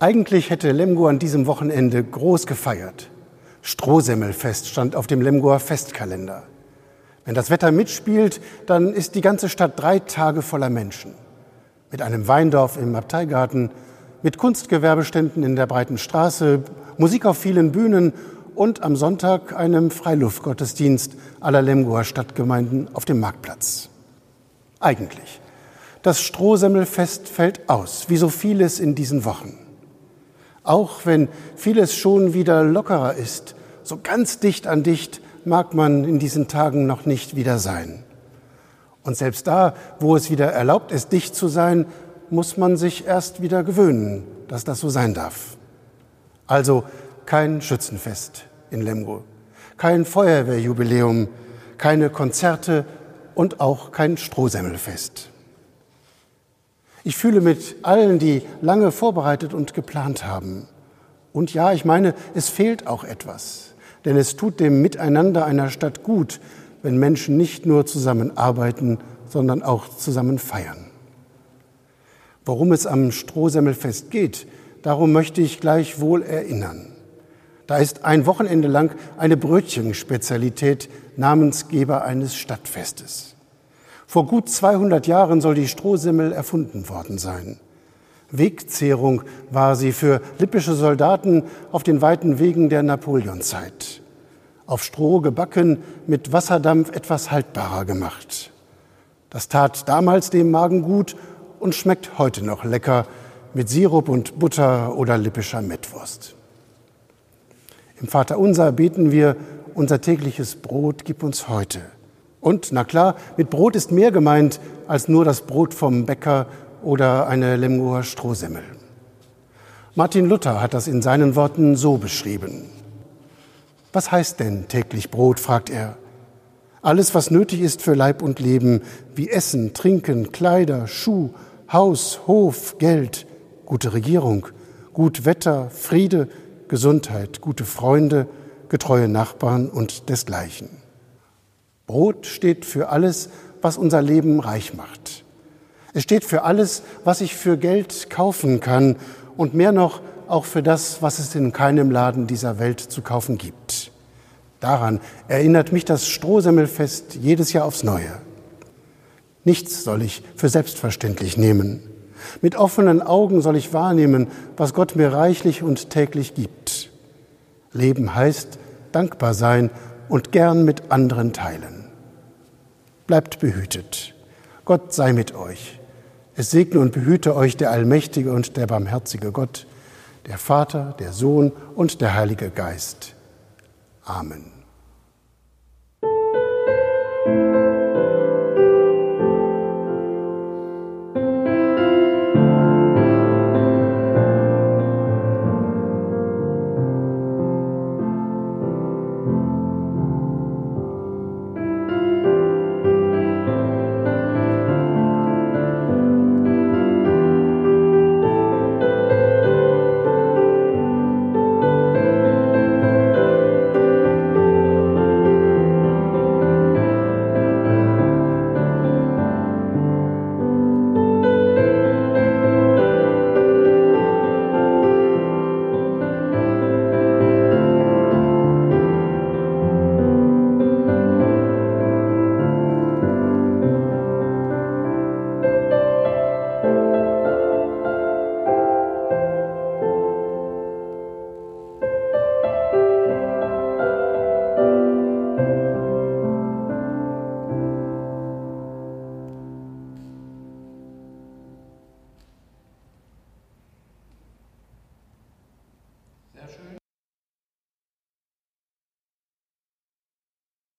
Eigentlich hätte Lemgo an diesem Wochenende groß gefeiert. Strohsemmelfest stand auf dem Lemgoer Festkalender. Wenn das Wetter mitspielt, dann ist die ganze Stadt drei Tage voller Menschen. Mit einem Weindorf im Abteigarten, mit Kunstgewerbeständen in der breiten Straße, Musik auf vielen Bühnen und am Sonntag einem Freiluftgottesdienst aller Lemgoer Stadtgemeinden auf dem Marktplatz. Eigentlich. Das Strohsemmelfest fällt aus, wie so vieles in diesen Wochen. Auch wenn vieles schon wieder lockerer ist, so ganz dicht an dicht mag man in diesen Tagen noch nicht wieder sein. Und selbst da, wo es wieder erlaubt ist, dicht zu sein, muss man sich erst wieder gewöhnen, dass das so sein darf. Also kein Schützenfest in Lemgo, kein Feuerwehrjubiläum, keine Konzerte und auch kein Strohsemmelfest. Ich fühle mit allen, die lange vorbereitet und geplant haben. Und ja, ich meine, es fehlt auch etwas. Denn es tut dem Miteinander einer Stadt gut, wenn Menschen nicht nur zusammenarbeiten, sondern auch zusammen feiern. Worum es am Strohsemmelfest geht, darum möchte ich gleich wohl erinnern. Da ist ein Wochenende lang eine Brötchenspezialität Namensgeber eines Stadtfestes. Vor gut 200 Jahren soll die Strohsemmel erfunden worden sein. Wegzehrung war sie für lippische Soldaten auf den weiten Wegen der Napoleonzeit. Auf Stroh gebacken, mit Wasserdampf etwas haltbarer gemacht. Das tat damals dem Magen gut und schmeckt heute noch lecker mit Sirup und Butter oder lippischer Mettwurst. Im Vaterunser beten wir, unser tägliches Brot gib uns heute – und, na klar, mit Brot ist mehr gemeint als nur das Brot vom Bäcker oder eine Lemgoer Strohsemmel. Martin Luther hat das in seinen Worten so beschrieben. Was heißt denn täglich Brot? fragt er. Alles, was nötig ist für Leib und Leben, wie Essen, Trinken, Kleider, Schuh, Haus, Hof, Geld, gute Regierung, gut Wetter, Friede, Gesundheit, gute Freunde, getreue Nachbarn und desgleichen. Brot steht für alles, was unser Leben reich macht. Es steht für alles, was ich für Geld kaufen kann und mehr noch auch für das, was es in keinem Laden dieser Welt zu kaufen gibt. Daran erinnert mich das Strohsemmelfest jedes Jahr aufs Neue. Nichts soll ich für selbstverständlich nehmen. Mit offenen Augen soll ich wahrnehmen, was Gott mir reichlich und täglich gibt. Leben heißt dankbar sein und gern mit anderen teilen. Bleibt behütet. Gott sei mit euch. Es segne und behüte euch der allmächtige und der barmherzige Gott, der Vater, der Sohn und der Heilige Geist. Amen.